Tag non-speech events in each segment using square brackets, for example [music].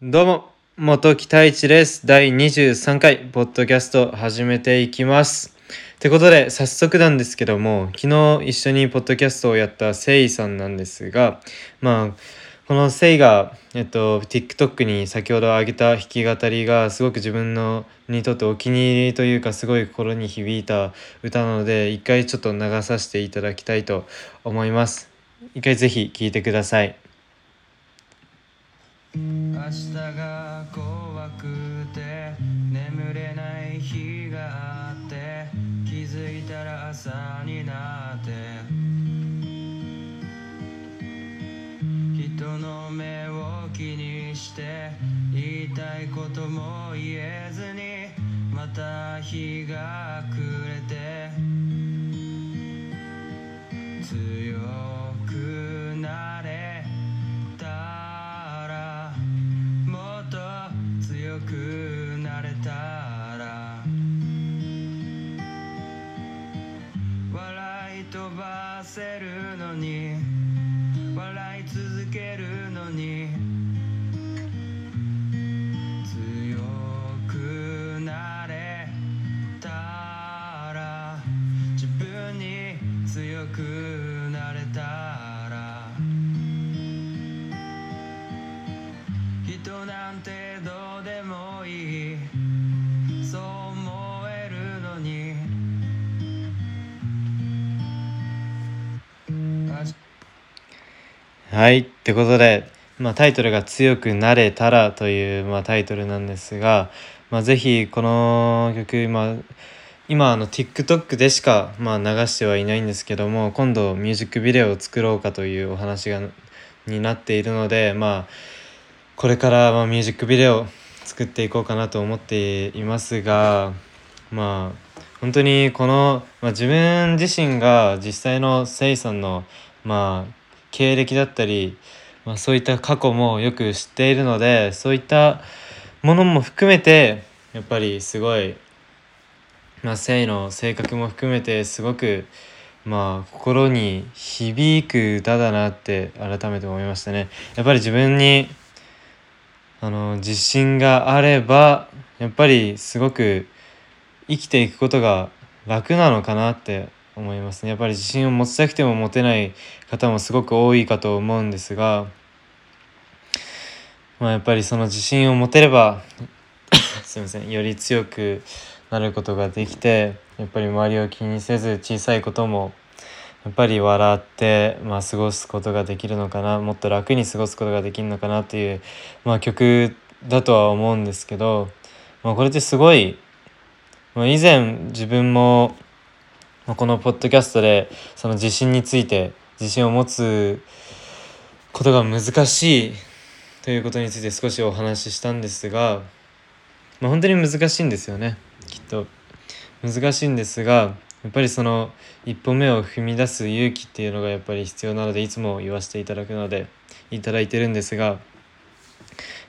どうも、元木太一です。第23回、ポッドキャスト始めていきます。ってことで、早速なんですけども、昨日一緒にポッドキャストをやったせいさんなんですが、まあ、このせいが、えっと、TikTok に先ほど上げた弾き語りがすごく自分のにとってお気に入りというかすごい心に響いた歌なので一回ちょっと流させていただきたいと思います。一回ぜひ聴いてください。明日が怖くて眠れない日があって気づいたら朝になって人の目を気にして言いたいことも言えずにまた日が暮れて強くはい。ってことで、まあ、タイトルが「強くなれたら」という、まあ、タイトルなんですが、まあ、ぜひこの曲、まあ、今あの TikTok でしか、まあ、流してはいないんですけども今度ミュージックビデオを作ろうかというお話がになっているので、まあ、これから、ま、ミュージックビデオ作っていこうかなと思っていますがまあ本当にこの、まあ、自分自身が実際のセイさんのまあ経歴だったり、まあ、そういった過去もよく知っているのでそういったものも含めてやっぱりすごい、まあ、セイの性格も含めてすごくまあ心に響く歌だなって改めて思いましたね。やっぱり自分にあの自信があればやっぱりすごく生きていくことが楽なのかなって思います。ねやっぱり自信を持ちたくても持てない方もすごく多いかと思うんですが、まあ、やっぱりその自信を持てれば [coughs] すいませんより強くなることができてやっぱり周りを気にせず小さいこともやっぱり笑って、まあ、過ごすことができるのかなもっと楽に過ごすことができるのかなっていう、まあ、曲だとは思うんですけど、まあ、これってすごい、まあ、以前自分もまあこのポッドキャストでその自信について自信を持つことが難しいということについて少しお話ししたんですが、まあ、本当に難しいんですよね。きっと。難しいんですがやっぱりその一歩目を踏み出す勇気っていうのがやっぱり必要なのでいつも言わせていただくのでいただいてるんですがやっ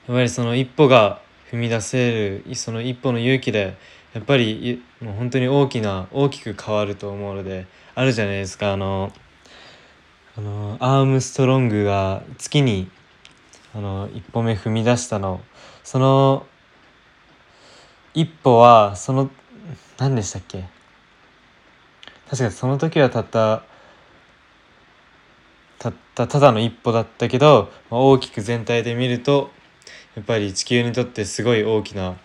ぱりその一歩が踏み出せるその一歩の勇気でやっぱりもう本当に大きな大きく変わると思うのであるじゃないですかあのあのアームストロングが月にあの一歩目踏み出したの。その一歩はその何でしたっけ？確かその時はたったたったただの一歩だったけど、大きく全体で見るとやっぱり地球にとってすごい大きな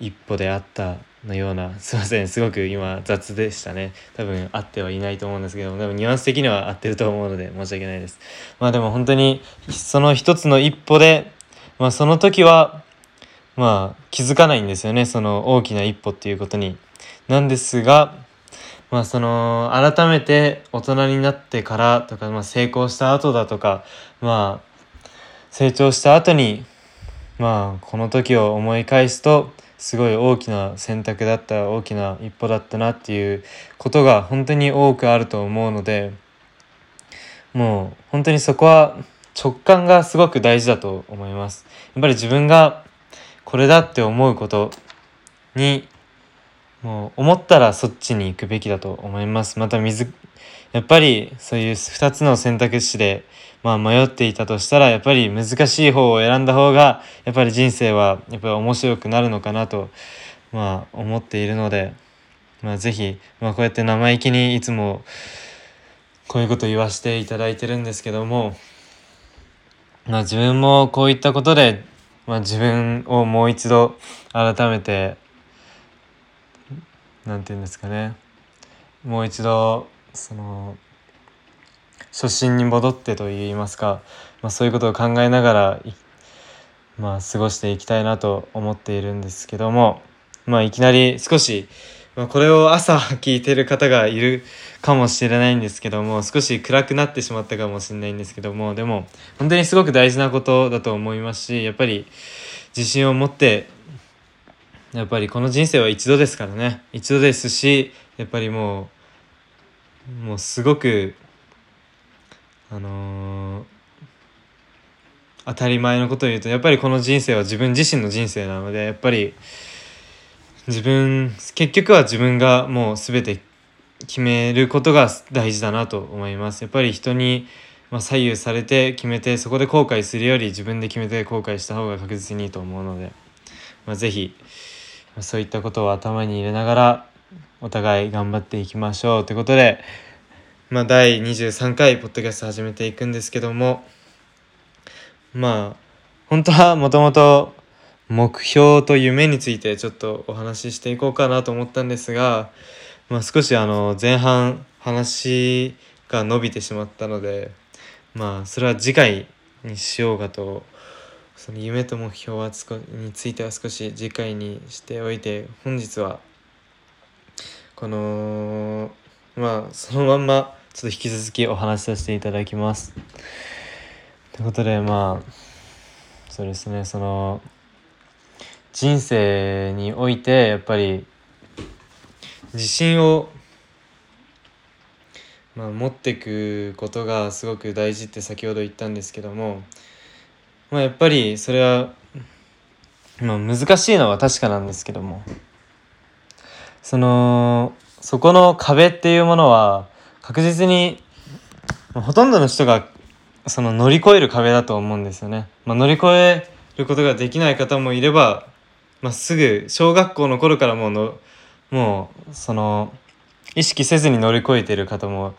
一歩であった。のような [laughs] すいませんすごく今雑でしたね。多分合ってはいないと思うんですけどもでもニュアンス的には合ってると思うので申し訳ないです。まあでも本当にその一つの一歩で、まあ、その時はまあ気づかないんですよねその大きな一歩っていうことに。なんですがまあその改めて大人になってからとか、まあ、成功した後だとかまあ成長した後にまあこの時を思い返すとすごい大きな選択だった大きな一歩だったなっていうことが本当に多くあると思うのでもう本当にそこは直感がすごく大事だと思います。やっぱり自分がこれだって思うことにもう思ったらそっちに行くべきだと思いますまた水やっぱりそういう2つの選択肢で、まあ、迷っていたとしたらやっぱり難しい方を選んだ方がやっぱり人生はやっぱり面白くなるのかなと、まあ、思っているので、まあ、是非、まあ、こうやって生意気にいつもこういうこと言わせていただいてるんですけども、まあ、自分もこういったことで、まあ、自分をもう一度改めて何て言うんですかね。もう一度その初心に戻ってといいますか、まあ、そういうことを考えながら、まあ、過ごしていきたいなと思っているんですけども、まあ、いきなり少し、まあ、これを朝聞いてる方がいるかもしれないんですけども少し暗くなってしまったかもしれないんですけどもでも本当にすごく大事なことだと思いますしやっぱり自信を持ってやっぱりこの人生は一度ですからね。一度ですしやっぱりもうもうすごくあのー、当たり前のことを言うとやっぱりこの人生は自分自身の人生なのでやっぱり自分結局は自分がもう全て決めることが大事だなと思います。やっぱり人にま左右されて決めてそこで後悔するより自分で決めて後悔した方が確実にいいと思うので、まあ、是非そういったことを頭に入れながらお互い頑張っていきましょうということで、まあ、第23回ポッドキャスト始めていくんですけどもまあ本当はもともと目標と夢についてちょっとお話ししていこうかなと思ったんですが、まあ、少しあの前半話が伸びてしまったのでまあそれは次回にしようかとその夢と目標はつについては少し次回にしておいて本日はこのまあそのまんまちょっと引き続きお話しさせていただきます。ということでまあそうですねその人生においてやっぱり自信を、まあ、持っていくことがすごく大事って先ほど言ったんですけどもまあ、やっぱりそれは、まあ、難しいのは確かなんですけどもそのそこの壁っていうものは確実にほとんどの人がその乗り越える壁だと思うんですよね。まあ、乗り越えることができない方もいれば、まあ、すぐ小学校の頃からもうのもうその意識せずに乗り越えてる方も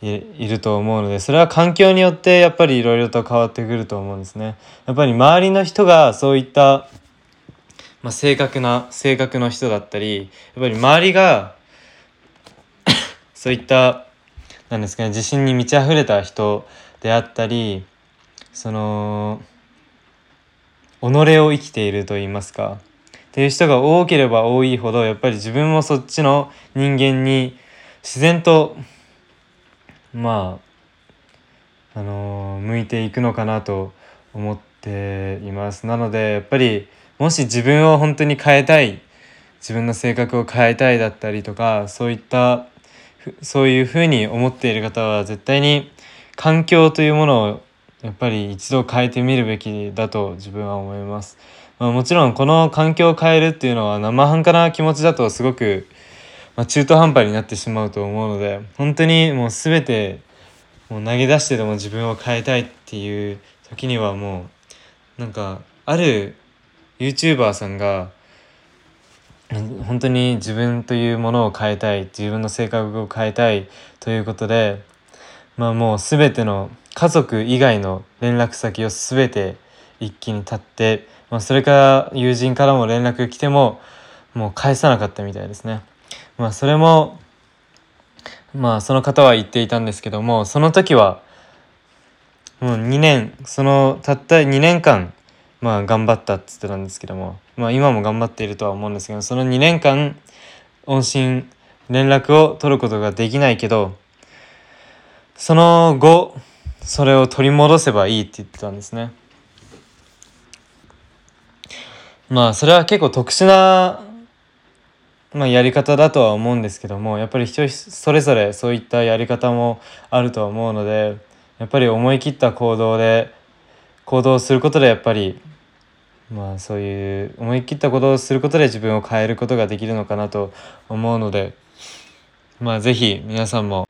いると思うのでそれは環境によってやっぱりいろいろと変わってくると思うんですね。やっぱり周りの人がそういった、まあ、正確な性格の人だったりやっぱり周りがそういったなんですかね自信に満ち溢れた人であったりその己を生きていると言いますかっていう人が多ければ多いほどやっぱり自分もそっちの人間に自然とまああのー、向いていくのかなと思っています。なのでやっぱりもし自分を本当に変えたい自分の性格を変えたいだったりとかそういった [laughs] そういうふうに思っている方は絶対に環境というものをやっぱり一度変えてみるべきだと自分は思います。まあ、もちろんこの環境を変えるっていうのは生半可な気持ちだとすごくま、中途半端になってしまうと思うので本当にもう全てもう投げ出してでも自分を変えたいっていう時にはもうなんかある YouTuber さんが本当に自分というものを変えたい自分の性格を変えたいということでまあもう全ての家族以外の連絡先を全て一気に立って、まあ、それから友人からも連絡来てももう返さなかったみたいですね。まあそれもまあその方は言っていたんですけどもその時はもう2年そのたった2年間まあ頑張ったっつってたんですけどもまあ今も頑張っているとは思うんですけどその2年間音信連絡を取ることができないけどその後それを取り戻せばいいって言ってたんですね。まあそれは結構特殊なまあ、やり方だとは思うんですけどもやっぱり人それぞれそういったやり方もあるとは思うのでやっぱり思い切った行動で行動することでやっぱりまあそういう思い切ったことをすることで自分を変えることができるのかなと思うのでまあ是非皆さんも